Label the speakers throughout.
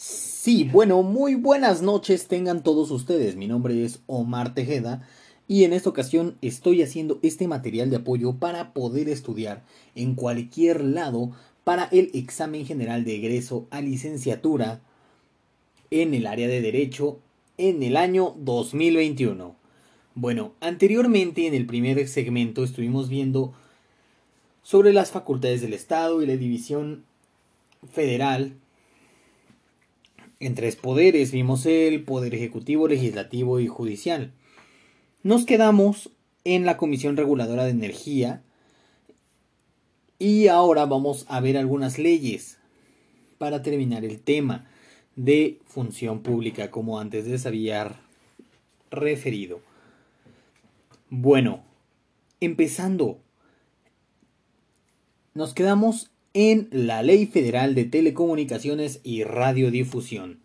Speaker 1: Sí, bueno, muy buenas noches tengan todos ustedes. Mi nombre es Omar Tejeda y en esta ocasión estoy haciendo este material de apoyo para poder estudiar en cualquier lado para el examen general de egreso a licenciatura en el área de derecho en el año 2021. Bueno, anteriormente en el primer segmento estuvimos viendo sobre las facultades del Estado y la división federal en tres poderes. Vimos el poder ejecutivo, legislativo y judicial. Nos quedamos en la Comisión Reguladora de Energía y ahora vamos a ver algunas leyes para terminar el tema de función pública como antes les había referido. Bueno, empezando, nos quedamos en la Ley Federal de Telecomunicaciones y Radiodifusión.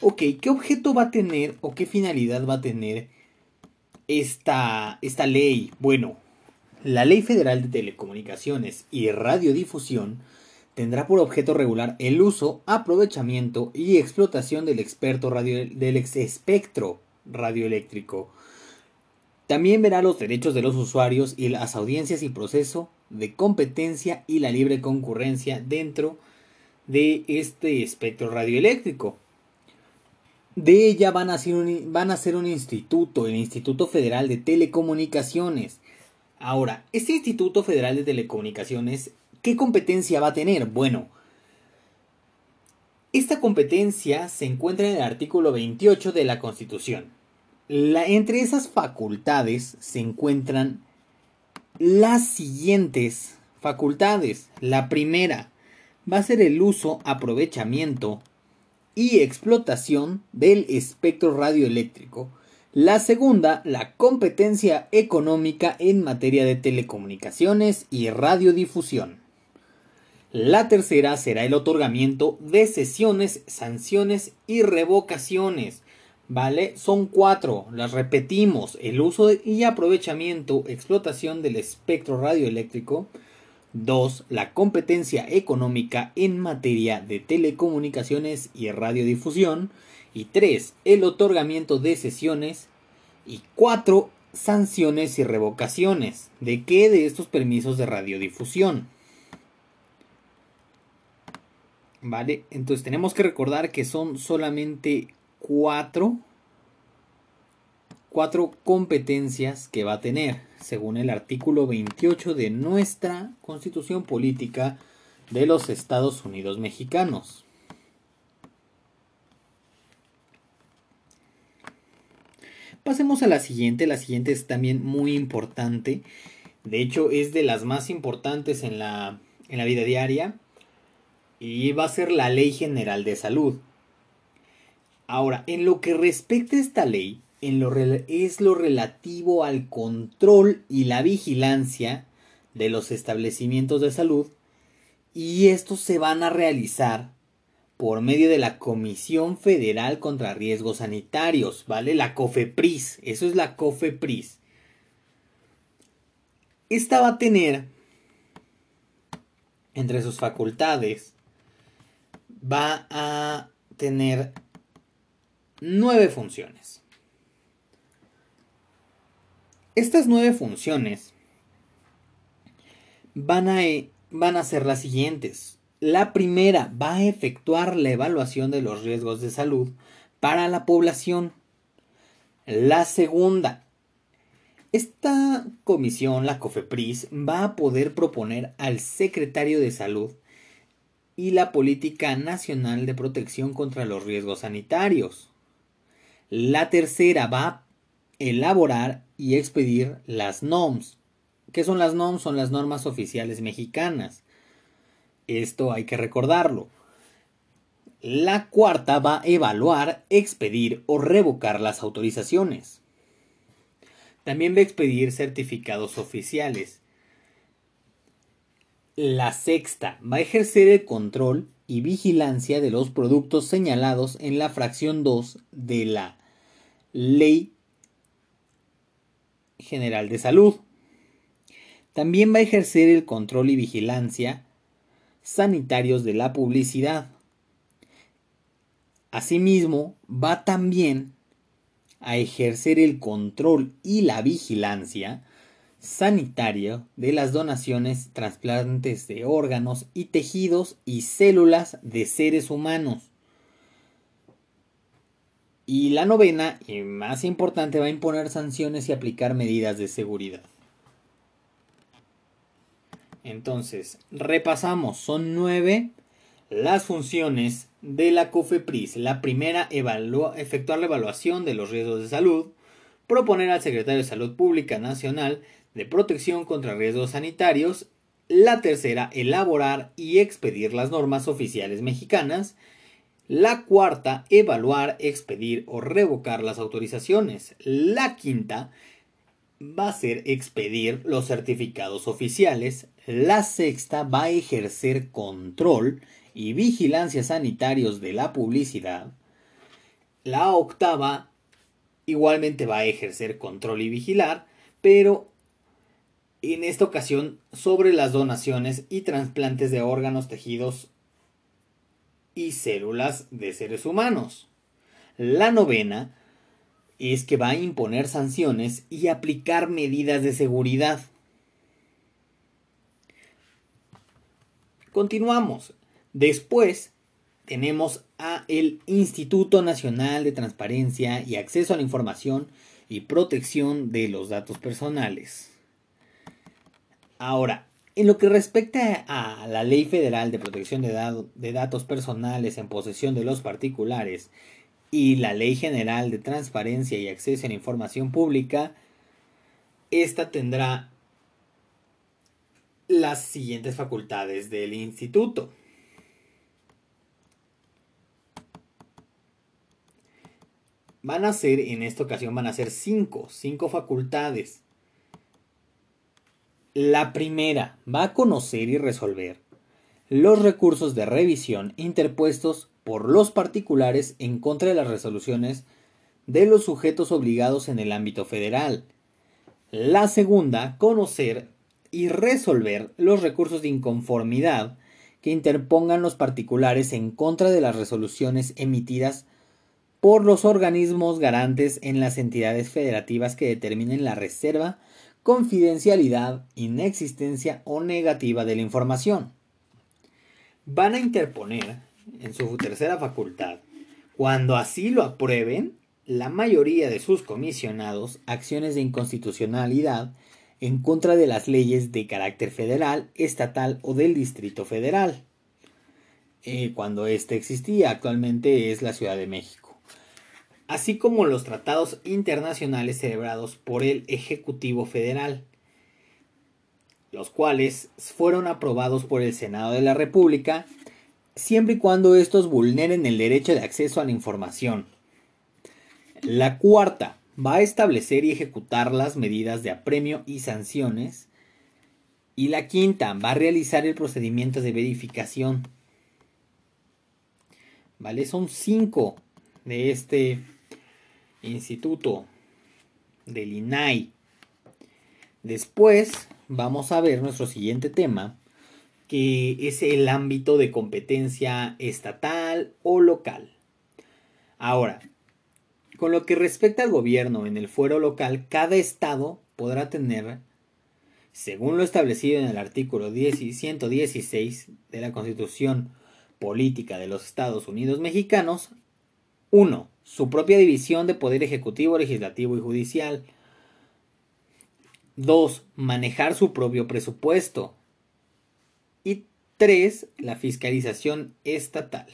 Speaker 1: Ok, ¿qué objeto va a tener o qué finalidad va a tener esta, esta ley? Bueno, la Ley Federal de Telecomunicaciones y Radiodifusión tendrá por objeto regular el uso, aprovechamiento y explotación del, experto radio, del espectro radioeléctrico. También verá los derechos de los usuarios y las audiencias y proceso de competencia y la libre concurrencia dentro de este espectro radioeléctrico. De ella van a, ser un, van a ser un instituto, el Instituto Federal de Telecomunicaciones. Ahora, este Instituto Federal de Telecomunicaciones, ¿qué competencia va a tener? Bueno, esta competencia se encuentra en el artículo 28 de la Constitución. Entre esas facultades se encuentran las siguientes facultades. La primera va a ser el uso, aprovechamiento y explotación del espectro radioeléctrico. La segunda, la competencia económica en materia de telecomunicaciones y radiodifusión. La tercera será el otorgamiento de sesiones, sanciones y revocaciones ¿Vale? Son cuatro, las repetimos, el uso y aprovechamiento, explotación del espectro radioeléctrico. Dos, La competencia económica en materia de telecomunicaciones y radiodifusión. Y tres, El otorgamiento de sesiones. Y cuatro, Sanciones y revocaciones. ¿De qué? De estos permisos de radiodifusión. ¿Vale? Entonces tenemos que recordar que son solamente cuatro, cuatro competencias que va a tener, según el artículo 28 de nuestra Constitución Política de los Estados Unidos Mexicanos. Pasemos a la siguiente, la siguiente es también muy importante, de hecho es de las más importantes en la, en la vida diaria y va a ser la Ley General de Salud. Ahora, en lo que respecta a esta ley, es lo relativo al control y la vigilancia de los establecimientos de salud y estos se van a realizar por medio de la Comisión Federal contra Riesgos Sanitarios, ¿vale? La COFEPRIS, eso es la COFEPRIS. Esta va a tener entre sus facultades va a tener nueve funciones. Estas nueve funciones van a, van a ser las siguientes. La primera va a efectuar la evaluación de los riesgos de salud para la población. La segunda, esta comisión, la COFEPRIS, va a poder proponer al secretario de salud y la Política Nacional de Protección contra los Riesgos Sanitarios. La tercera va a elaborar y expedir las NOMS. ¿Qué son las NOMS? Son las normas oficiales mexicanas. Esto hay que recordarlo. La cuarta va a evaluar, expedir o revocar las autorizaciones. También va a expedir certificados oficiales. La sexta va a ejercer el control y vigilancia de los productos señalados en la fracción 2 de la Ley General de Salud. También va a ejercer el control y vigilancia sanitarios de la publicidad. Asimismo, va también a ejercer el control y la vigilancia sanitaria de las donaciones, trasplantes de órganos y tejidos y células de seres humanos. Y la novena, y más importante, va a imponer sanciones y aplicar medidas de seguridad. Entonces, repasamos, son nueve las funciones de la COFEPRIS. La primera, efectuar la evaluación de los riesgos de salud, proponer al secretario de Salud Pública Nacional de Protección contra Riesgos Sanitarios. La tercera, elaborar y expedir las normas oficiales mexicanas. La cuarta, evaluar, expedir o revocar las autorizaciones. La quinta, va a ser expedir los certificados oficiales. La sexta va a ejercer control y vigilancia sanitarios de la publicidad. La octava igualmente va a ejercer control y vigilar, pero en esta ocasión sobre las donaciones y trasplantes de órganos, tejidos y células de seres humanos. La novena es que va a imponer sanciones y aplicar medidas de seguridad. Continuamos. Después tenemos a el Instituto Nacional de Transparencia y Acceso a la Información y Protección de los Datos Personales. Ahora, en lo que respecta a la Ley Federal de Protección de, Datos Personales en posesión de los particulares y la Ley General de Transparencia y Acceso a la Información Pública, esta tendrá las siguientes facultades del instituto. Van a ser, en esta ocasión van a ser cinco, cinco facultades. La primera va a conocer y resolver los recursos de revisión interpuestos por los particulares en contra de las resoluciones de los sujetos obligados en el ámbito federal. La segunda, conocer y resolver los recursos de inconformidad que interpongan los particulares en contra de las resoluciones emitidas por los organismos garantes en las entidades federativas que determinen la reserva, confidencialidad, inexistencia o negativa de la información. Van a interponer, en su tercera facultad, cuando así lo aprueben, la mayoría de sus comisionados acciones de inconstitucionalidad en contra de las leyes de carácter federal, estatal o del Distrito Federal. Eh, cuando éste existía, actualmente es la Ciudad de México así como los tratados internacionales celebrados por el Ejecutivo Federal, los cuales fueron aprobados por el Senado de la República, siempre y cuando estos vulneren el derecho de acceso a la información. La cuarta va a establecer y ejecutar las medidas de apremio y sanciones. Y la quinta va a realizar el procedimiento de verificación. ¿Vale? Son cinco de este Instituto del INAI. Después vamos a ver nuestro siguiente tema, que es el ámbito de competencia estatal o local. Ahora, con lo que respecta al gobierno en el fuero local, cada estado podrá tener, según lo establecido en el artículo 116 de la Constitución Política de los Estados Unidos Mexicanos, 1 su propia división de poder ejecutivo, legislativo y judicial. 2. Manejar su propio presupuesto. Y 3. La fiscalización estatal.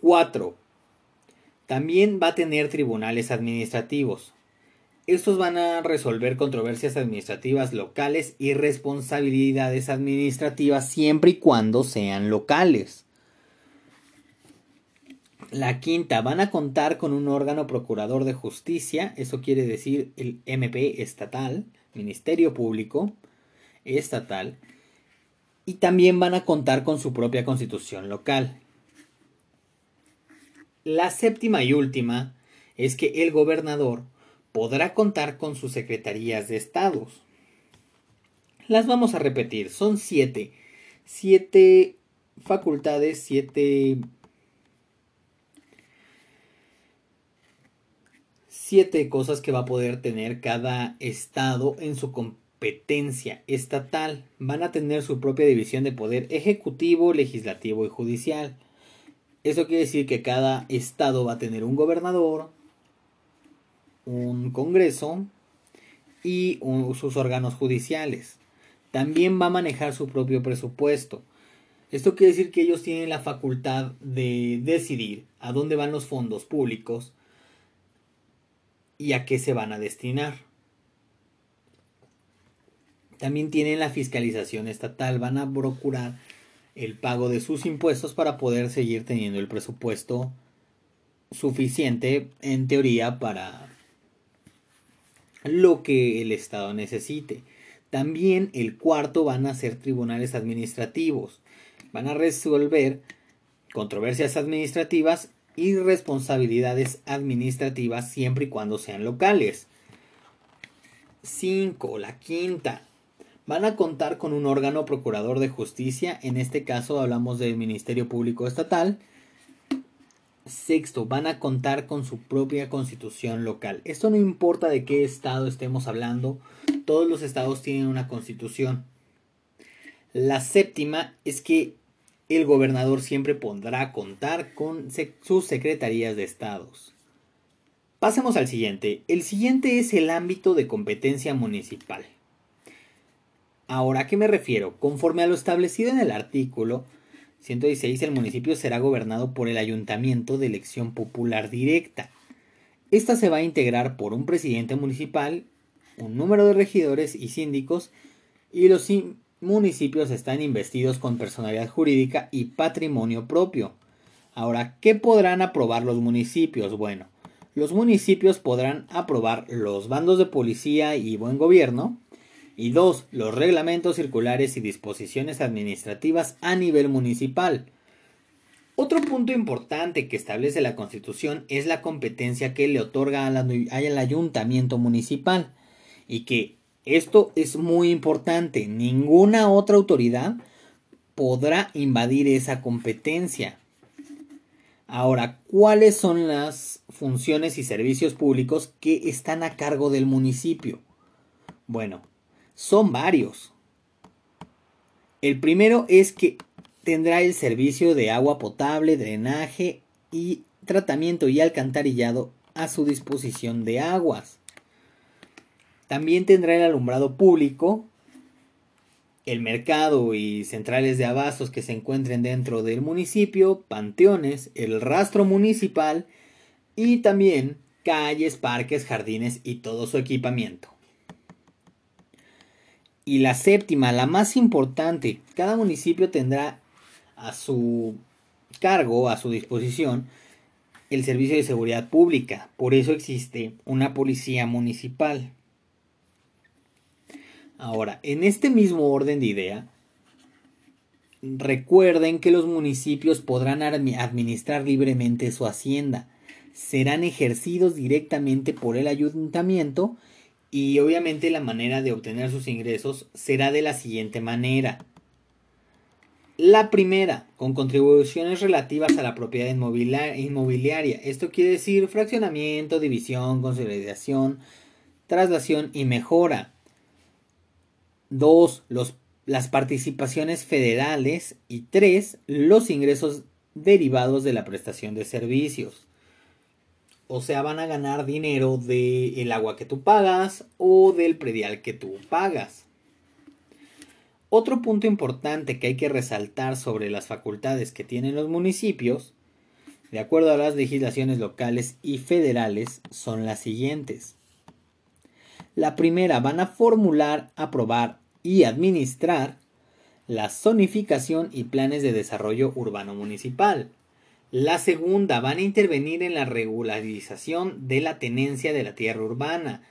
Speaker 1: 4. También va a tener tribunales administrativos. Estos van a resolver controversias administrativas locales y responsabilidades administrativas siempre y cuando sean locales. La quinta, van a contar con un órgano procurador de justicia, eso quiere decir el MP estatal, Ministerio Público estatal, y también van a contar con su propia constitución local. La séptima y última es que el gobernador podrá contar con sus secretarías de estados. Las vamos a repetir, son siete. Siete facultades, siete siete cosas que va a poder tener cada estado en su competencia estatal. Van a tener su propia división de poder ejecutivo, legislativo y judicial. Eso quiere decir que cada estado va a tener un gobernador, un congreso y sus órganos judiciales. También va a manejar su propio presupuesto. Esto quiere decir que ellos tienen la facultad de decidir a dónde van los fondos públicos y a qué se van a destinar. También tienen la fiscalización estatal, van a procurar el pago de sus impuestos para poder seguir teniendo el presupuesto suficiente en teoría para lo que el Estado necesite. También el cuarto van a ser tribunales administrativos. Van a resolver controversias administrativas y responsabilidades administrativas siempre y cuando sean locales. 5. La quinta. Van a contar con un órgano procurador de justicia, en este caso hablamos del Ministerio Público Estatal. Sexto, van a contar con su propia constitución local. Esto no importa de qué estado estemos hablando, todos los estados tienen una constitución. La séptima es que el gobernador siempre pondrá contar con sus secretarías de estados. Pasemos al siguiente. El siguiente es el ámbito de competencia municipal. Ahora, ¿a qué me refiero? Conforme a lo establecido en el artículo 116, el municipio será gobernado por el ayuntamiento de elección popular directa. Esta se va a integrar por un presidente municipal, un número de regidores y síndicos, y los municipios están investidos con personalidad jurídica y patrimonio propio. Ahora, ¿qué podrán aprobar los municipios? Bueno, los municipios podrán aprobar los bandos de policía y buen gobierno. Y dos, los reglamentos circulares y disposiciones administrativas a nivel municipal. Otro punto importante que establece la Constitución es la competencia que le otorga al ayuntamiento municipal y que esto es muy importante. Ninguna otra autoridad podrá invadir esa competencia. Ahora, ¿cuáles son las funciones y servicios públicos que están a cargo del municipio? Bueno, son varios. El primero es que tendrá el servicio de agua potable, drenaje y tratamiento y alcantarillado a su disposición de aguas. También tendrá el alumbrado público, el mercado y centrales de abastos que se encuentren dentro del municipio, panteones, el rastro municipal y también calles, parques, jardines y todo su equipamiento. Y la séptima, la más importante, cada municipio tendrá a su cargo, a su disposición, el servicio de seguridad pública. Por eso existe una policía municipal. Ahora, en este mismo orden de idea, recuerden que los municipios podrán administrar libremente su hacienda, serán ejercidos directamente por el ayuntamiento y obviamente la manera de obtener sus ingresos será de la siguiente manera. La primera, con contribuciones relativas a la propiedad inmobiliaria. Esto quiere decir fraccionamiento, división, consolidación, traslación y mejora. 2. las participaciones federales. Y 3. Los ingresos derivados de la prestación de servicios. O sea, van a ganar dinero del agua que tú pagas o del predial que tú pagas. Otro punto importante que hay que resaltar sobre las facultades que tienen los municipios, de acuerdo a las legislaciones locales y federales, son las siguientes. La primera, van a formular, aprobar y administrar la zonificación y planes de desarrollo urbano municipal. La segunda, van a intervenir en la regularización de la tenencia de la tierra urbana.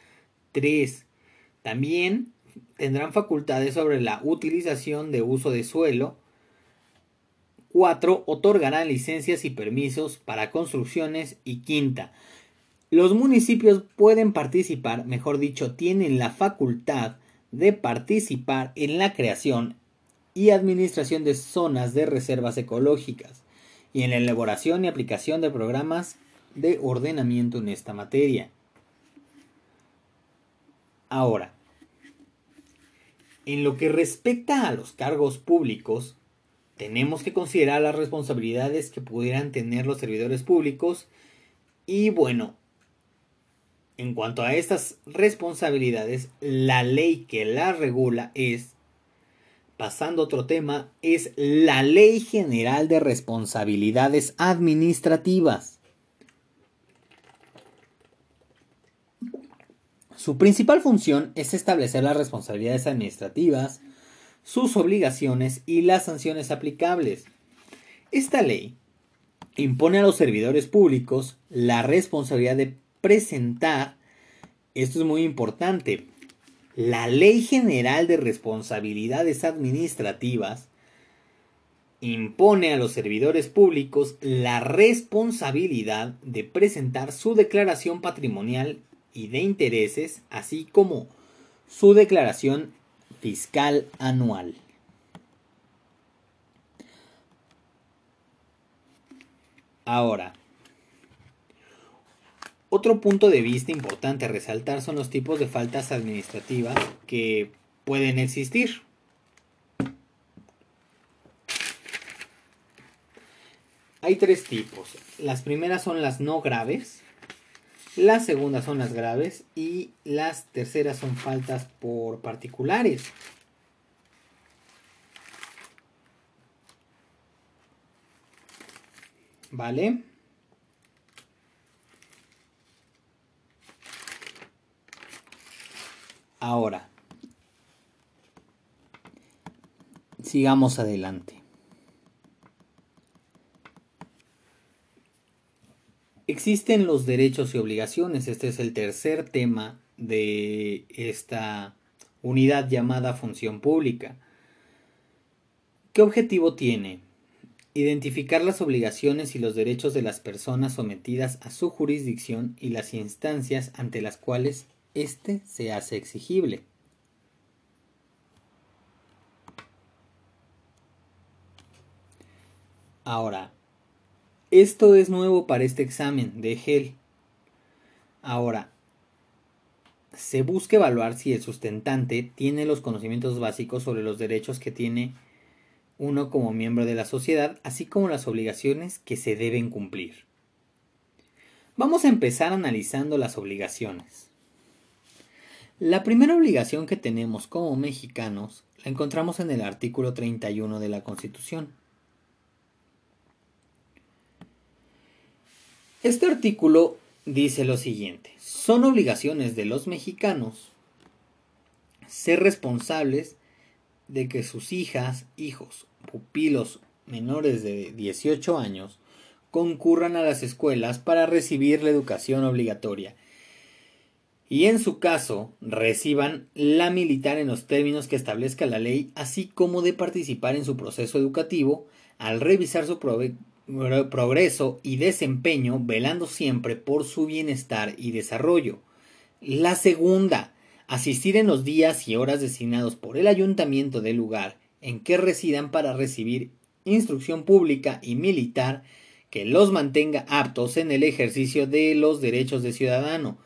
Speaker 1: 3. También tendrán facultades sobre la utilización de uso de suelo. 4. Otorgarán licencias y permisos para construcciones. Y quinta, los municipios pueden participar, mejor dicho, tienen la facultad de participar en la creación y administración de zonas de reservas ecológicas y en la elaboración y aplicación de programas de ordenamiento en esta materia. Ahora, en lo que respecta a los cargos públicos, tenemos que considerar las responsabilidades que pudieran tener los servidores públicos y bueno, en cuanto a estas responsabilidades, la ley que las regula es, pasando a otro tema, es la Ley General de Responsabilidades Administrativas. Su principal función es establecer las responsabilidades administrativas, sus obligaciones y las sanciones aplicables. Esta ley impone a los servidores públicos la responsabilidad de presentar, esto es muy importante, la Ley General de Responsabilidades Administrativas impone a los servidores públicos la responsabilidad de presentar su declaración patrimonial y de intereses, así como su declaración fiscal anual. Ahora, otro punto de vista importante a resaltar son los tipos de faltas administrativas que pueden existir. Hay tres tipos. Las primeras son las no graves, las segundas son las graves y las terceras son faltas por particulares. ¿Vale? Ahora, sigamos adelante. Existen los derechos y obligaciones. Este es el tercer tema de esta unidad llamada función pública. ¿Qué objetivo tiene? Identificar las obligaciones y los derechos de las personas sometidas a su jurisdicción y las instancias ante las cuales éste se hace exigible. Ahora, esto es nuevo para este examen de GEL. Ahora, se busca evaluar si el sustentante tiene los conocimientos básicos sobre los derechos que tiene uno como miembro de la sociedad, así como las obligaciones que se deben cumplir. Vamos a empezar analizando las obligaciones. La primera obligación que tenemos como mexicanos la encontramos en el artículo 31 de la Constitución. Este artículo dice lo siguiente, son obligaciones de los mexicanos ser responsables de que sus hijas, hijos, pupilos menores de 18 años concurran a las escuelas para recibir la educación obligatoria y en su caso reciban la militar en los términos que establezca la ley, así como de participar en su proceso educativo al revisar su progreso y desempeño, velando siempre por su bienestar y desarrollo. La segunda, asistir en los días y horas designados por el ayuntamiento del lugar en que residan para recibir instrucción pública y militar que los mantenga aptos en el ejercicio de los derechos de ciudadano,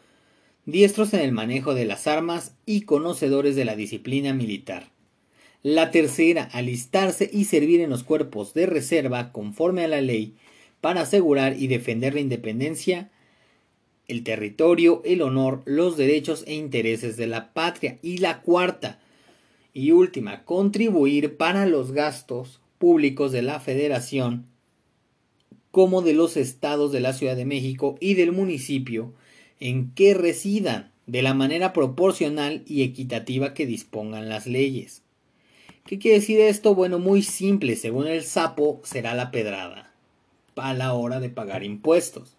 Speaker 1: diestros en el manejo de las armas y conocedores de la disciplina militar. La tercera, alistarse y servir en los cuerpos de reserva conforme a la ley para asegurar y defender la independencia, el territorio, el honor, los derechos e intereses de la patria. Y la cuarta y última, contribuir para los gastos públicos de la federación como de los estados de la Ciudad de México y del municipio en que residan de la manera proporcional y equitativa que dispongan las leyes. ¿Qué quiere decir esto? Bueno, muy simple, según el sapo será la pedrada a la hora de pagar impuestos.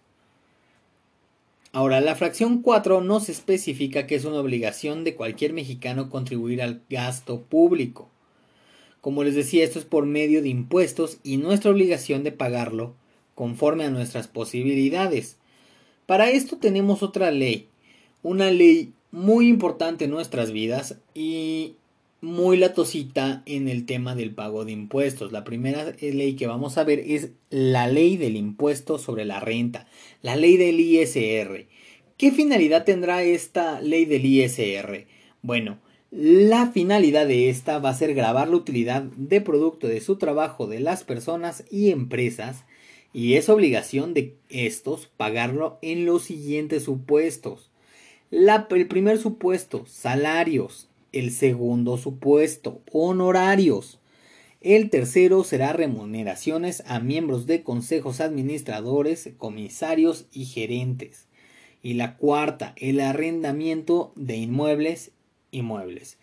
Speaker 1: Ahora, la fracción 4 nos especifica que es una obligación de cualquier mexicano contribuir al gasto público. Como les decía, esto es por medio de impuestos y nuestra obligación de pagarlo conforme a nuestras posibilidades. Para esto tenemos otra ley, una ley muy importante en nuestras vidas y muy latosita en el tema del pago de impuestos. La primera ley que vamos a ver es la ley del impuesto sobre la renta, la ley del ISR. ¿Qué ¿Qué finalidad tendrá esta ley del ISR? Bueno, la finalidad de esta va a ser grabar la utilidad de producto de su trabajo de las personas y empresas y es obligación de estos pagarlo en los siguientes supuestos. el primer supuesto, salarios. El segundo supuesto, honorarios. El tercero será remuneraciones a miembros de consejos administradores, comisarios y gerentes. Y la cuarta, el arrendamiento de inmuebles inmuebles.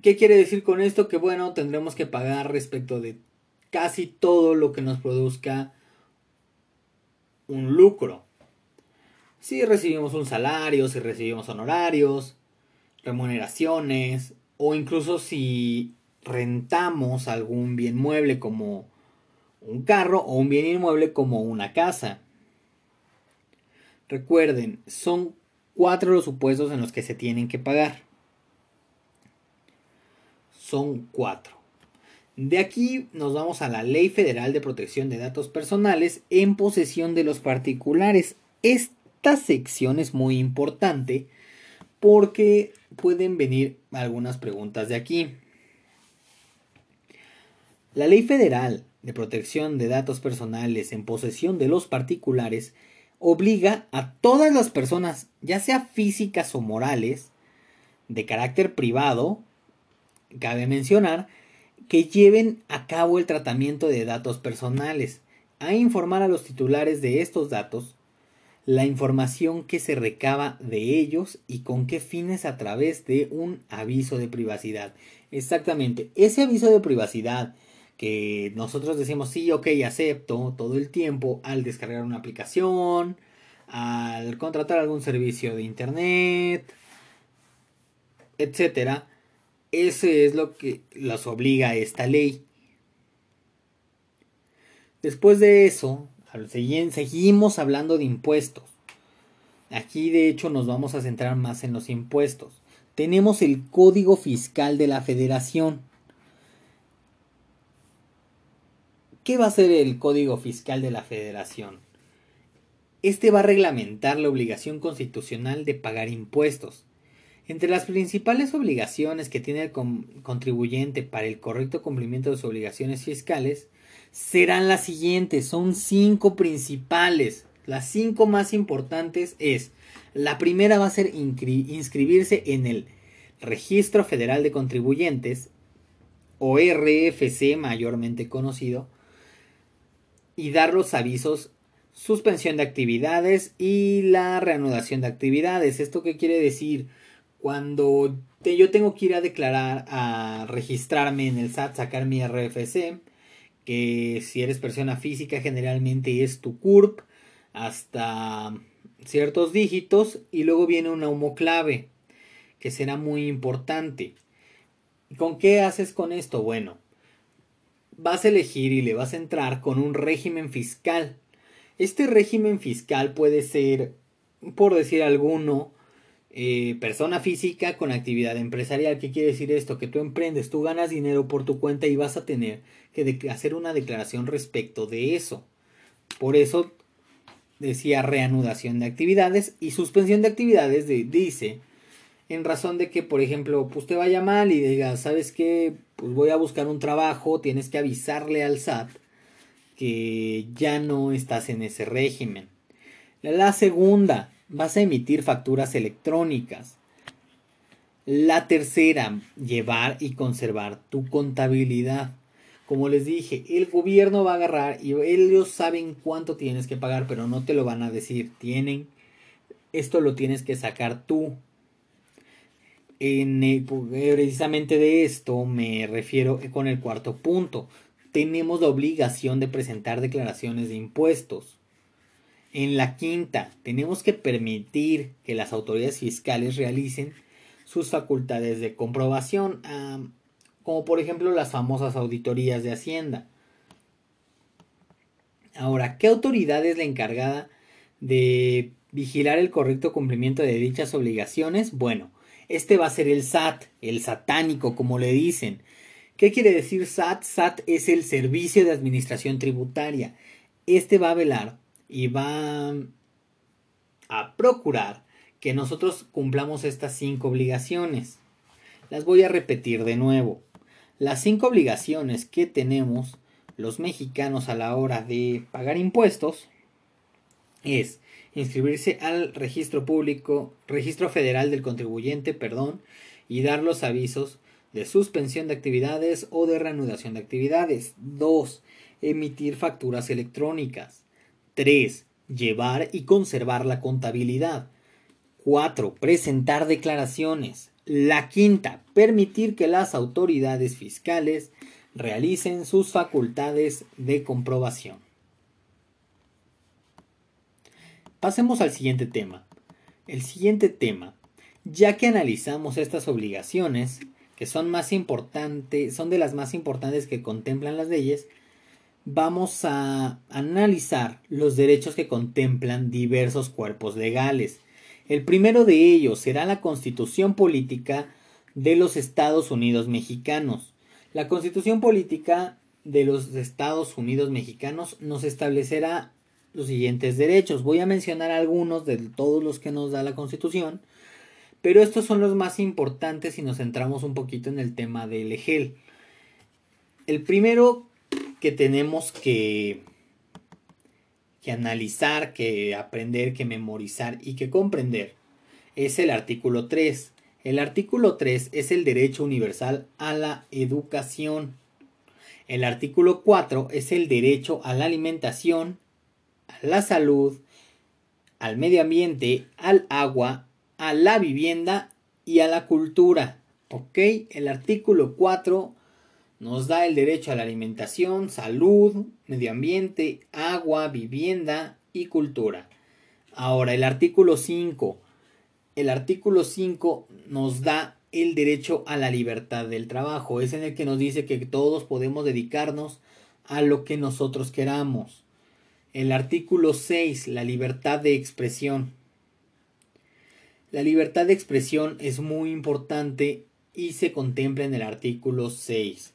Speaker 1: ¿Qué quiere decir con esto? Que bueno, tendremos que pagar respecto de casi todo lo que nos produzca un lucro. Si recibimos un salario, si recibimos honorarios, remuneraciones o incluso si rentamos algún bien mueble como un carro o un bien inmueble como una casa. Recuerden, son cuatro los supuestos en los que se tienen que pagar. Son cuatro. De aquí nos vamos a la Ley Federal de Protección de Datos Personales en posesión de los particulares. Esta sección es muy importante porque pueden venir algunas preguntas de aquí. La Ley Federal de Protección de Datos Personales en posesión de los particulares obliga a todas las personas, ya sea físicas o morales, de carácter privado, cabe mencionar, que lleven a cabo el tratamiento de datos personales, a informar a los titulares de estos datos la información que se recaba de ellos y con qué fines a través de un aviso de privacidad. Exactamente, ese aviso de privacidad que nosotros decimos sí, ok, acepto todo el tiempo al descargar una aplicación, al contratar algún servicio de internet, etcétera. Ese es lo que los obliga esta ley. Después de eso, seguimos hablando de impuestos. Aquí de hecho nos vamos a centrar más en los impuestos. Tenemos el Código Fiscal de la Federación. ¿Qué va a ser el Código Fiscal de la Federación? Este va a reglamentar la obligación constitucional de pagar impuestos. Entre las principales obligaciones que tiene el contribuyente para el correcto cumplimiento de sus obligaciones fiscales serán las siguientes, son cinco principales. Las cinco más importantes es, la primera va a ser inscribirse en el Registro Federal de Contribuyentes, o RFC mayormente conocido, y dar los avisos suspensión de actividades y la reanudación de actividades. ¿Esto qué quiere decir? Cuando yo tengo que ir a declarar, a registrarme en el SAT, sacar mi RFC, que si eres persona física generalmente es tu CURP hasta ciertos dígitos y luego viene una homoclave que será muy importante. ¿Con qué haces con esto? Bueno, vas a elegir y le vas a entrar con un régimen fiscal. Este régimen fiscal puede ser, por decir alguno, eh, persona física con actividad empresarial. ¿Qué quiere decir esto? Que tú emprendes, tú ganas dinero por tu cuenta y vas a tener que hacer una declaración respecto de eso. Por eso decía reanudación de actividades y suspensión de actividades dice en razón de que, por ejemplo, pues te vaya mal y digas, ¿sabes qué? Pues voy a buscar un trabajo, tienes que avisarle al SAT que ya no estás en ese régimen. La segunda, vas a emitir facturas electrónicas. La tercera, llevar y conservar tu contabilidad. Como les dije, el gobierno va a agarrar y ellos saben cuánto tienes que pagar, pero no te lo van a decir. Tienen, esto lo tienes que sacar tú en, eh, precisamente de esto me refiero con el cuarto punto. Tenemos la obligación de presentar declaraciones de impuestos. En la quinta, tenemos que permitir que las autoridades fiscales realicen sus facultades de comprobación, como por ejemplo las famosas auditorías de Hacienda. Ahora, ¿qué autoridad es la encargada de vigilar el correcto cumplimiento de dichas obligaciones? Bueno, este va a ser el SAT, el satánico, como le dicen. ¿Qué quiere decir SAT? SAT es el Servicio de Administración Tributaria. Este va a velar y va a procurar que nosotros cumplamos estas cinco obligaciones. Las voy a repetir de nuevo. Las cinco obligaciones que tenemos los mexicanos a la hora de pagar impuestos es inscribirse al registro público, registro federal del contribuyente, perdón, y dar los avisos de suspensión de actividades o de reanudación de actividades. 2. Emitir facturas electrónicas. 3. Llevar y conservar la contabilidad. 4. Presentar declaraciones. La quinta, permitir que las autoridades fiscales realicen sus facultades de comprobación. Pasemos al siguiente tema. El siguiente tema, ya que analizamos estas obligaciones, que son más importantes, son de las más importantes que contemplan las leyes, vamos a analizar los derechos que contemplan diversos cuerpos legales. El primero de ellos será la Constitución Política de los Estados Unidos Mexicanos. La Constitución Política de los Estados Unidos Mexicanos nos establecerá los siguientes derechos. Voy a mencionar algunos de todos los que nos da la Constitución, pero estos son los más importantes si nos centramos un poquito en el tema del EGEL. El primero que tenemos que, que analizar, que aprender, que memorizar y que comprender es el artículo 3. El artículo 3 es el derecho universal a la educación. El artículo 4 es el derecho a la alimentación la salud, al medio ambiente, al agua, a la vivienda y a la cultura. ¿Ok? El artículo 4 nos da el derecho a la alimentación, salud, medio ambiente, agua, vivienda y cultura. Ahora, el artículo 5. El artículo 5 nos da el derecho a la libertad del trabajo. Es en el que nos dice que todos podemos dedicarnos a lo que nosotros queramos. El artículo 6, la libertad de expresión. La libertad de expresión es muy importante y se contempla en el artículo 6.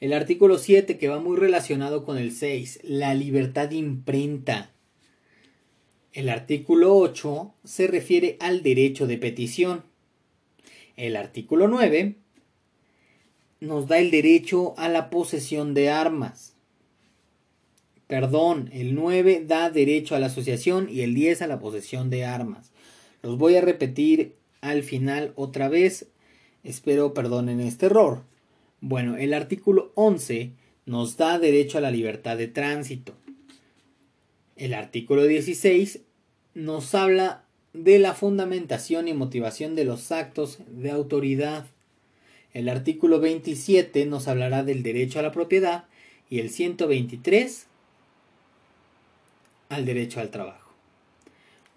Speaker 1: El artículo 7, que va muy relacionado con el 6, la libertad de imprenta. El artículo 8 se refiere al derecho de petición. El artículo 9 nos da el derecho a la posesión de armas. Perdón, el 9 da derecho a la asociación y el 10 a la posesión de armas. Los voy a repetir al final otra vez. Espero perdonen este error. Bueno, el artículo 11 nos da derecho a la libertad de tránsito. El artículo 16 nos habla de la fundamentación y motivación de los actos de autoridad. El artículo 27 nos hablará del derecho a la propiedad y el 123 al derecho al trabajo.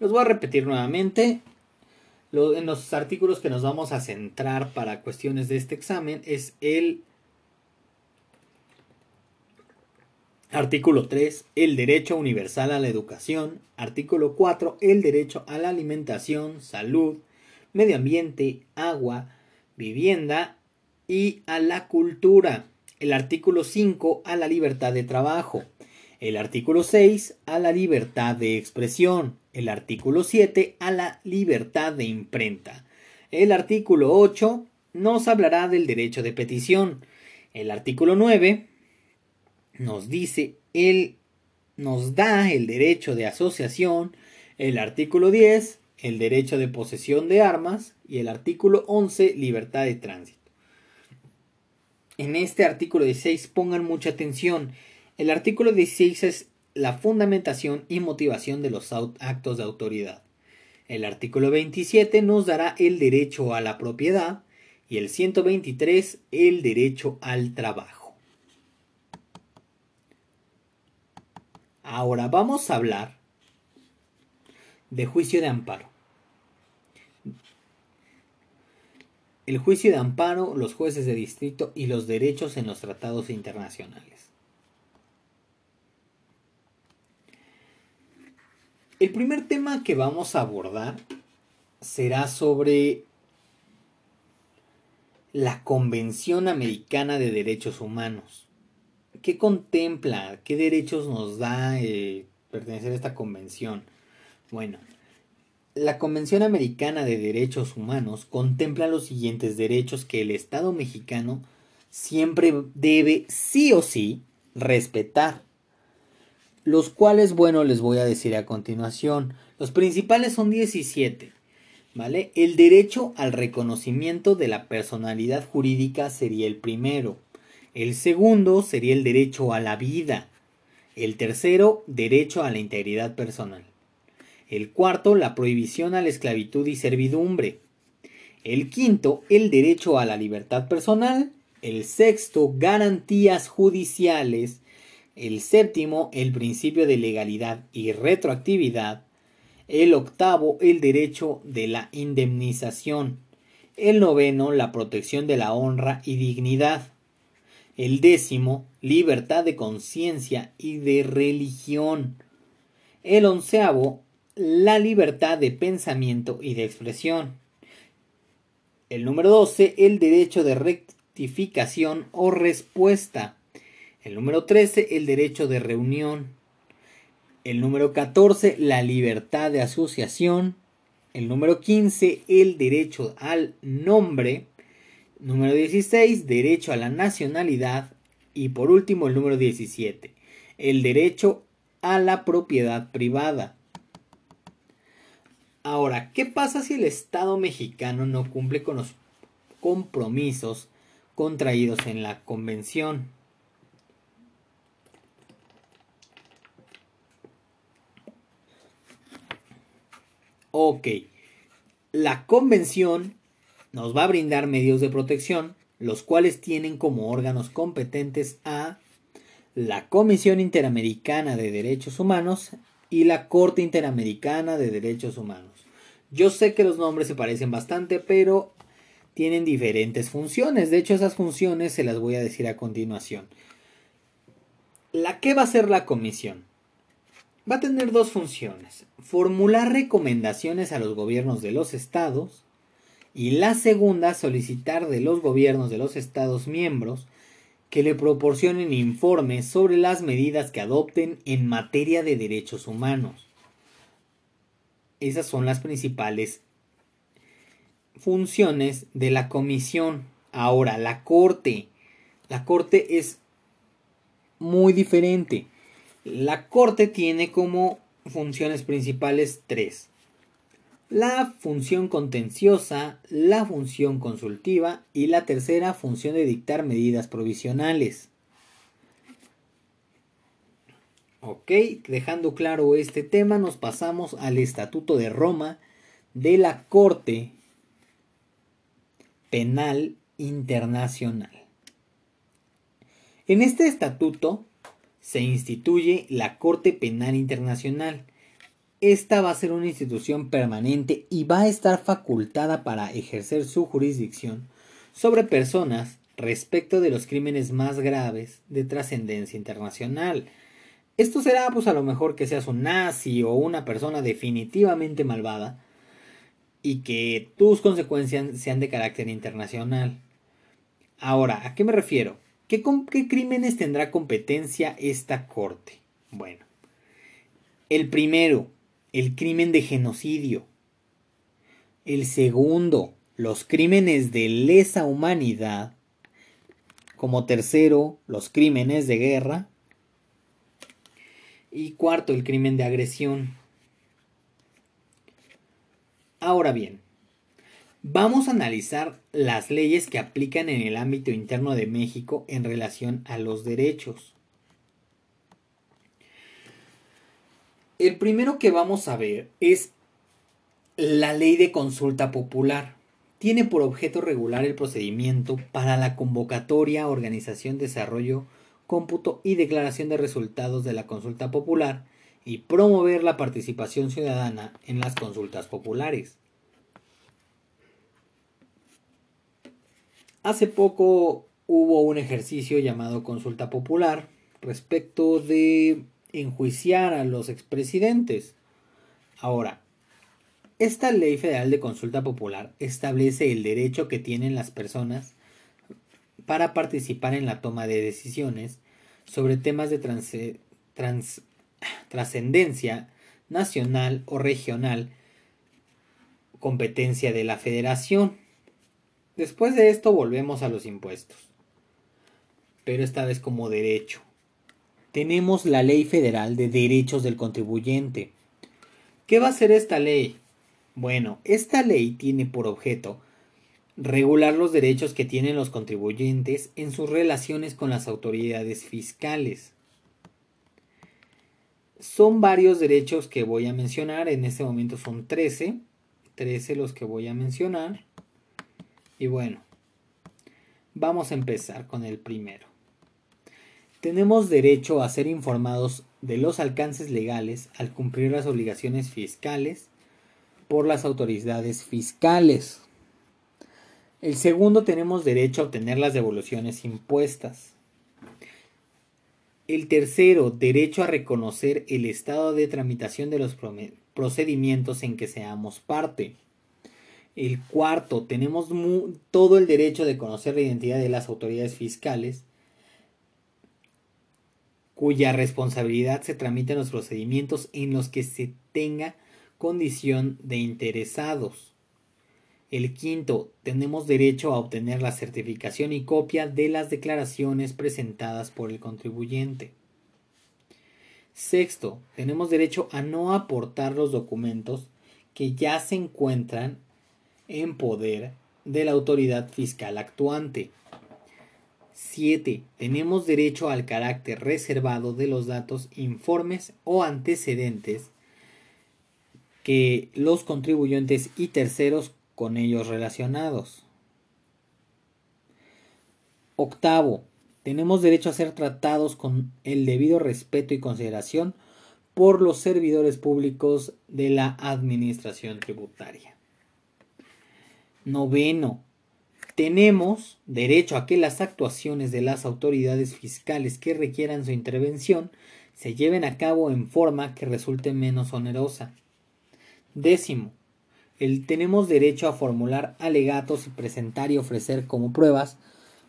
Speaker 1: Los voy a repetir nuevamente. En los artículos que nos vamos a centrar para cuestiones de este examen es el Artículo 3. El derecho universal a la educación. Artículo 4. El derecho a la alimentación, salud, medio ambiente, agua, vivienda y a la cultura. El artículo 5. A la libertad de trabajo. El artículo 6 a la libertad de expresión. El artículo 7 a la libertad de imprenta. El artículo 8 nos hablará del derecho de petición. El artículo 9 nos dice el nos da el derecho de asociación, el artículo 10 el derecho de posesión de armas y el artículo 11 libertad de tránsito. En este artículo 16 pongan mucha atención el artículo 16 es la fundamentación y motivación de los actos de autoridad. El artículo 27 nos dará el derecho a la propiedad y el 123 el derecho al trabajo. Ahora vamos a hablar de juicio de amparo. El juicio de amparo, los jueces de distrito y los derechos en los tratados internacionales. El primer tema que vamos a abordar será sobre la Convención Americana de Derechos Humanos. ¿Qué contempla? ¿Qué derechos nos da eh, pertenecer a esta convención? Bueno, La Convención Americana de Derechos Humanos contempla los siguientes derechos que el Estado mexicano siempre debe sí o sí respetar. Los cuales, bueno, les voy a decir a continuación. Los principales son 17. ¿Vale? El derecho al reconocimiento de la personalidad jurídica sería el primero. El segundo sería el derecho a la vida. El tercero, derecho a la integridad personal. El cuarto, la prohibición a la esclavitud y servidumbre. El quinto, el derecho a la libertad personal. El sexto, garantías judiciales. El séptimo, el principio de legalidad y retroactividad. El octavo, el derecho de la indemnización. El noveno, la protección de la honra y dignidad. El décimo, libertad de conciencia y de religión. El onceavo, la libertad de pensamiento y de expresión. El número 12, el derecho de rectificación o respuesta. El número 13, el derecho de reunión. El número 14, la libertad de asociación. El número 15, el derecho al nombre. Número 16, derecho a la nacionalidad. Y por último, el número 17, el derecho a la propiedad privada. Ahora, ¿qué pasa si el Estado mexicano no cumple con los compromisos contraídos en la convención? Ok, la convención nos va a brindar medios de protección, los cuales tienen como órganos competentes a la Comisión Interamericana de Derechos Humanos y la Corte Interamericana de Derechos Humanos. Yo sé que los nombres se parecen bastante, pero tienen diferentes funciones. De hecho, esas funciones se las voy a decir a continuación. ¿La qué va a ser la comisión? Va a tener dos funciones. Formular recomendaciones a los gobiernos de los estados y la segunda solicitar de los gobiernos de los estados miembros que le proporcionen informes sobre las medidas que adopten en materia de derechos humanos. Esas son las principales funciones de la comisión. Ahora, la corte. La corte es muy diferente. La corte tiene como funciones principales tres. La función contenciosa, la función consultiva y la tercera función de dictar medidas provisionales. Ok, dejando claro este tema, nos pasamos al Estatuto de Roma de la Corte Penal Internacional. En este estatuto se instituye la Corte Penal Internacional. Esta va a ser una institución permanente y va a estar facultada para ejercer su jurisdicción sobre personas respecto de los crímenes más graves de trascendencia internacional, esto será pues a lo mejor que seas un nazi o una persona definitivamente malvada y que tus consecuencias sean de carácter internacional. Ahora, ¿a qué me refiero? ¿Qué, ¿Qué, crímenes tendrá competencia esta corte? Bueno, el primero, el crimen de genocidio. El segundo, los crímenes de lesa humanidad. Como tercero, los crímenes de guerra. Y cuarto, el crimen de agresión. Ahora bien, vamos a analizar las leyes que aplican en el ámbito interno de México en relación a los derechos. El primero que vamos a ver es la ley de consulta popular. Tiene por objeto regular el procedimiento para la convocatoria, organización, desarrollo, cómputo y declaración de resultados de la consulta popular y promover la participación ciudadana en las consultas populares. Hace poco hubo un ejercicio llamado consulta popular respecto de enjuiciar a los expresidentes. Ahora, esta ley federal de consulta popular establece el derecho que tienen las personas para participar en la toma de decisiones sobre temas de trascendencia nacional o regional competencia de la federación. Después de esto volvemos a los impuestos. Pero esta vez como derecho. Tenemos la Ley Federal de Derechos del Contribuyente. ¿Qué va a hacer esta ley? Bueno, esta ley tiene por objeto regular los derechos que tienen los contribuyentes en sus relaciones con las autoridades fiscales. Son varios derechos que voy a mencionar, en este momento son 13, 13 los que voy a mencionar. Y bueno, vamos a empezar con el primero. Tenemos derecho a ser informados de los alcances legales al cumplir las obligaciones fiscales por las autoridades fiscales. El segundo tenemos derecho a obtener las devoluciones impuestas. El tercero, derecho a reconocer el estado de tramitación de los procedimientos en que seamos parte. El cuarto, tenemos todo el derecho de conocer la identidad de las autoridades fiscales cuya responsabilidad se tramita en los procedimientos en los que se tenga condición de interesados. El quinto, tenemos derecho a obtener la certificación y copia de las declaraciones presentadas por el contribuyente. Sexto, tenemos derecho a no aportar los documentos que ya se encuentran en poder de la autoridad fiscal actuante. 7. Tenemos derecho al carácter reservado de los datos, informes o antecedentes que los contribuyentes y terceros con ellos relacionados. Octavo, tenemos derecho a ser tratados con el debido respeto y consideración por los servidores públicos de la Administración Tributaria. Noveno, tenemos derecho a que las actuaciones de las autoridades fiscales que requieran su intervención se lleven a cabo en forma que resulte menos onerosa. Décimo, el, tenemos derecho a formular alegatos y presentar y ofrecer como pruebas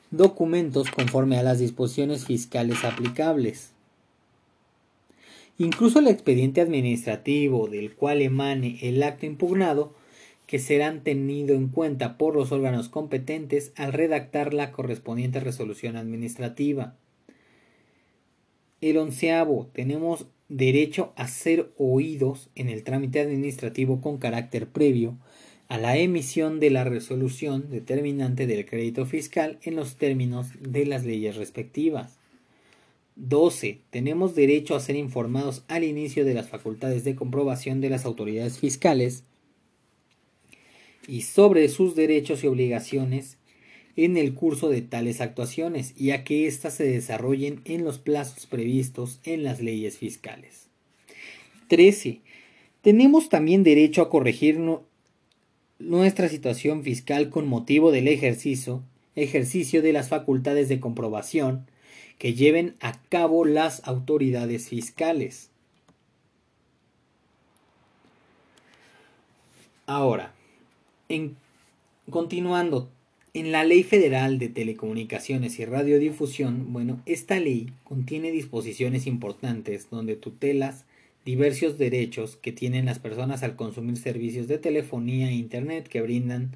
Speaker 1: documentos conforme a las disposiciones fiscales aplicables. Incluso el expediente administrativo del cual emane el acto impugnado que serán tenido en cuenta por los órganos competentes al redactar la correspondiente resolución administrativa. El onceavo, tenemos derecho a ser oídos en el trámite administrativo con carácter previo a la emisión de la resolución determinante del crédito fiscal en los términos de las leyes respectivas. 12. Tenemos derecho a ser informados al inicio de las facultades de comprobación de las autoridades fiscales y sobre sus derechos y obligaciones en el curso de tales actuaciones y a que éstas se desarrollen en los plazos previstos en las leyes fiscales. 13. Tenemos también derecho a corregir nuestra situación fiscal con motivo del ejercicio, ejercicio de las facultades de comprobación que lleven a cabo las autoridades fiscales. Ahora, continuando, en la Ley Federal de Telecomunicaciones y Radiodifusión, bueno, esta ley contiene disposiciones importantes donde tutelas diversos derechos que tienen las personas al consumir servicios de telefonía e internet que brindan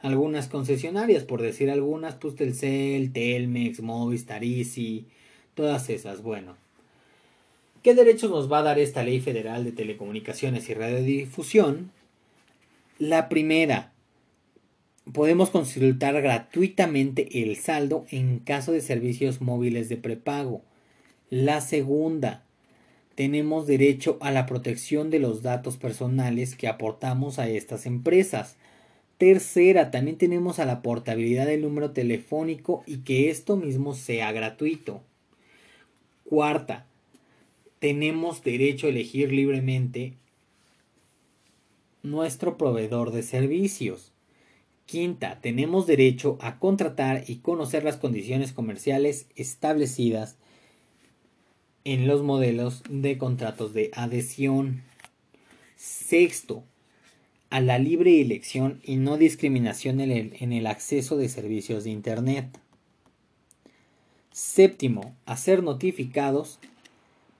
Speaker 1: algunas concesionarias, por decir algunas, pues Telcel, Telmex, Movistar, Easy, todas esas, bueno. ¿Qué derechos nos va a dar esta Ley Federal de Telecomunicaciones y Radiodifusión? La primera, podemos consultar gratuitamente el saldo en caso de servicios móviles de prepago. La segunda, tenemos derecho a la protección de los datos personales que aportamos a estas empresas. Tercera, también tenemos a la portabilidad del número telefónico y que esto mismo sea gratuito. Cuarta, tenemos derecho a elegir libremente nuestro proveedor de servicios. Quinta, tenemos derecho a contratar y conocer las condiciones comerciales establecidas en los modelos de contratos de adhesión. Sexto, a la libre elección y no discriminación en el, en el, acceso de servicios de Internet. Séptimo, a ser notificados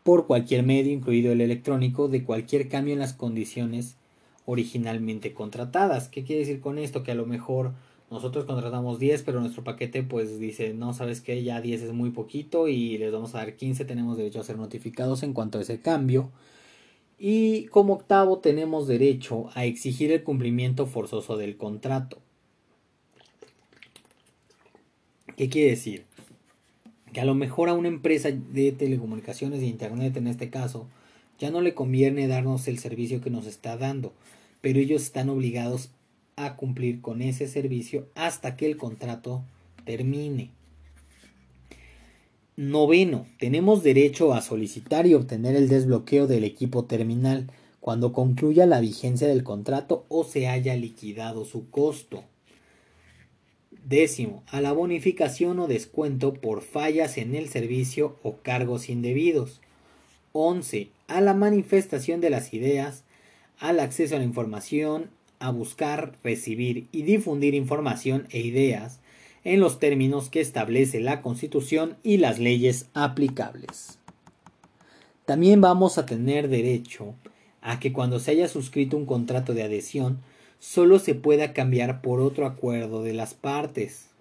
Speaker 1: por cualquier medio, incluido el electrónico, de cualquier cambio en las condiciones originalmente contratadas. ¿Qué quiere decir con esto? Que a lo mejor nosotros contratamos 10, pero nuestro paquete pues dice, no, sabes que ya 10 es muy poquito y les vamos a dar 15, tenemos derecho a ser notificados en cuanto a ese cambio. Y como octavo tenemos derecho a exigir el cumplimiento forzoso del contrato. ¿Qué quiere decir? Que a lo mejor a una empresa de telecomunicaciones de internet en este caso ya no le conviene darnos el servicio que nos está dando, pero ellos están obligados a cumplir con ese servicio hasta que el contrato termine. Noveno, tenemos derecho a solicitar y obtener el desbloqueo del equipo terminal cuando concluya la vigencia del contrato o se haya liquidado su costo. Décimo, a la bonificación o descuento por fallas en el servicio o cargos indebidos. 11. A la manifestación de las ideas, al acceso a la información, a buscar, recibir y difundir información e ideas en los términos que establece la Constitución y las leyes aplicables. También vamos a tener derecho a que cuando se haya suscrito un contrato de adhesión solo se pueda cambiar por otro acuerdo de las partes.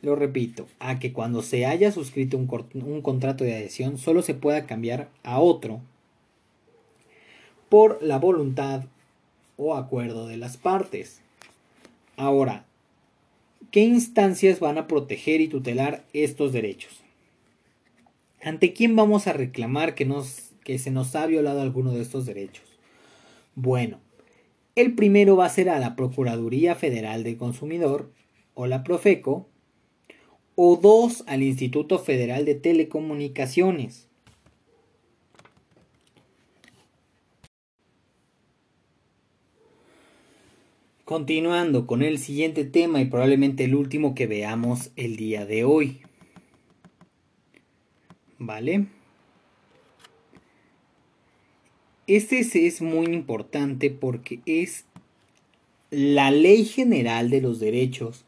Speaker 1: Lo repito, a que cuando se haya suscrito un, un, contrato de adhesión solo se pueda cambiar a otro por la voluntad o acuerdo de las partes. Ahora, ¿qué instancias van a proteger y tutelar estos derechos? ¿Ante quién vamos a reclamar que, nos, que se nos ha violado alguno de estos derechos? Bueno, el primero va a ser a la Procuraduría Federal del Consumidor o la Profeco, o dos al Instituto Federal de Telecomunicaciones. Continuando con el siguiente tema y probablemente el último que veamos el día de hoy. ¿Vale? Este es muy importante porque es la ley general de los derechos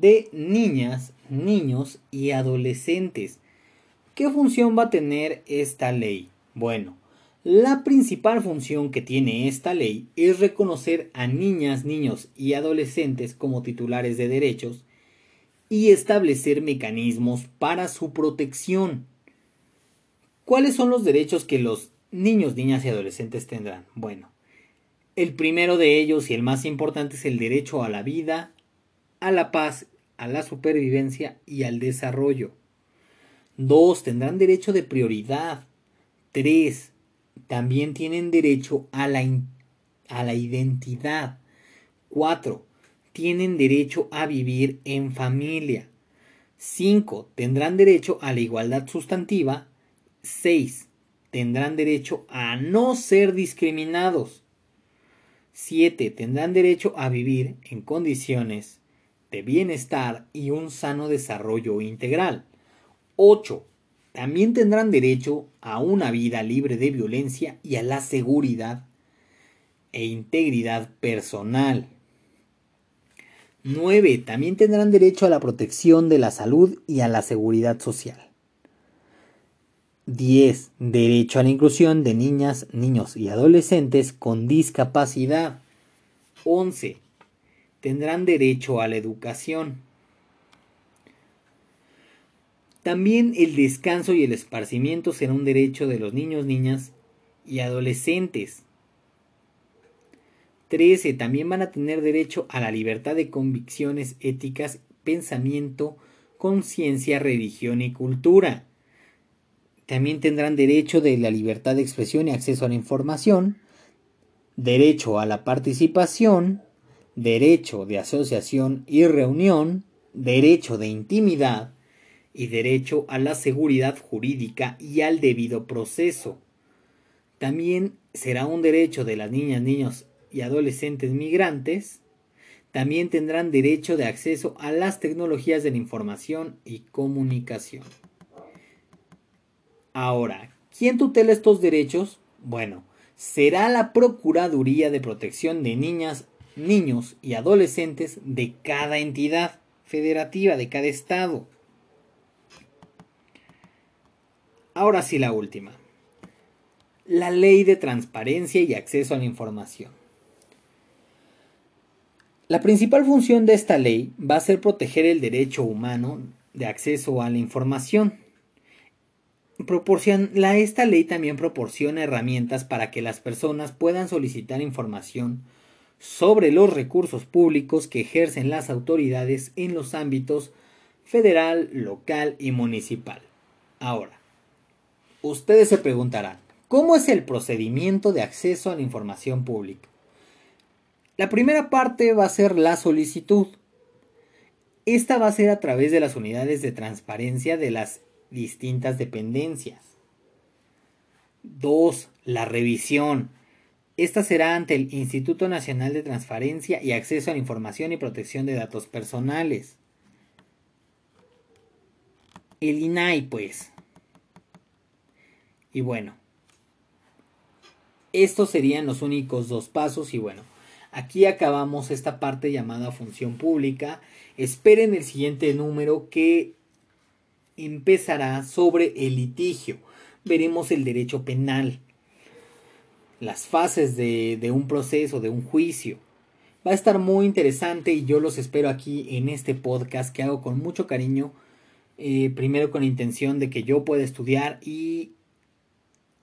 Speaker 1: de niñas, niños y adolescentes. ¿Qué función va a tener esta ley? Bueno, la principal función que tiene esta ley es reconocer a niñas, niños y adolescentes como titulares de derechos y establecer mecanismos para su protección. ¿Cuáles son los derechos que los niños, niñas y adolescentes tendrán? Bueno, el primero de ellos y el más importante es el derecho a la vida, a la paz, a la supervivencia y al desarrollo. Dos, tendrán derecho de prioridad. Tres, también tienen derecho a la, a la identidad. 4. Tienen derecho a vivir en familia. 5. Tendrán derecho a la igualdad sustantiva. 6. Tendrán derecho a no ser discriminados. 7. Tendrán derecho a vivir en condiciones de bienestar y un sano desarrollo integral. 8 también tendrán derecho a una vida libre de violencia y a la seguridad e integridad personal. 9. También tendrán derecho a la protección de la salud y a la seguridad social. 10. Derecho a la inclusión de niñas, niños y adolescentes con discapacidad. 11. Tendrán derecho a la educación. También el descanso y el esparcimiento será un derecho de los niños, niñas y adolescentes. 13. También van a tener derecho a la libertad de convicciones éticas, pensamiento, conciencia, religión y cultura. También tendrán derecho de la libertad de expresión y acceso a la información, derecho a la participación, derecho de asociación y reunión, derecho de intimidad, y derecho a la seguridad jurídica y al debido proceso. También será un derecho de las niñas, niños y adolescentes migrantes. También tendrán derecho de acceso a las tecnologías de la información y comunicación. Ahora, ¿quién tutela estos derechos? Bueno, será la Procuraduría de Protección de Niñas, Niños y Adolescentes de cada entidad federativa, de cada estado. Ahora sí la última. la ley de transparencia y acceso a la información. La principal función de esta ley va a ser proteger el derecho humano de acceso a la información. La, esta ley también proporciona herramientas para que las personas puedan solicitar información sobre los recursos públicos que ejercen las autoridades en los ámbitos federal, local y municipal. Ahora, ustedes se preguntarán, ¿cómo es el procedimiento de acceso a la información pública? La primera parte va a ser la solicitud. Esta va a ser a través de las unidades de transparencia de las distintas dependencias. 2. La revisión. Esta será ante el Instituto Nacional de Transparencia y Acceso a la Información y Protección de Datos Personales. El INAI, pues. Y bueno, estos serían los únicos dos pasos y bueno, aquí acabamos esta parte llamada función pública. Esperen el siguiente número que empezará sobre el litigio. Veremos el derecho penal las fases de, un proceso, de un juicio. Va a estar muy interesante y yo los espero aquí en este podcast que hago con mucho cariño. Eh, primero con intención de que yo pueda estudiar y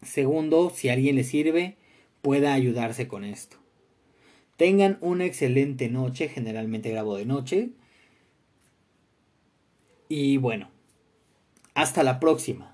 Speaker 1: segundo, si a alguien le sirve, pueda ayudarse con esto. Tengan una excelente noche, generalmente grabo de noche. Y bueno, hasta la próxima.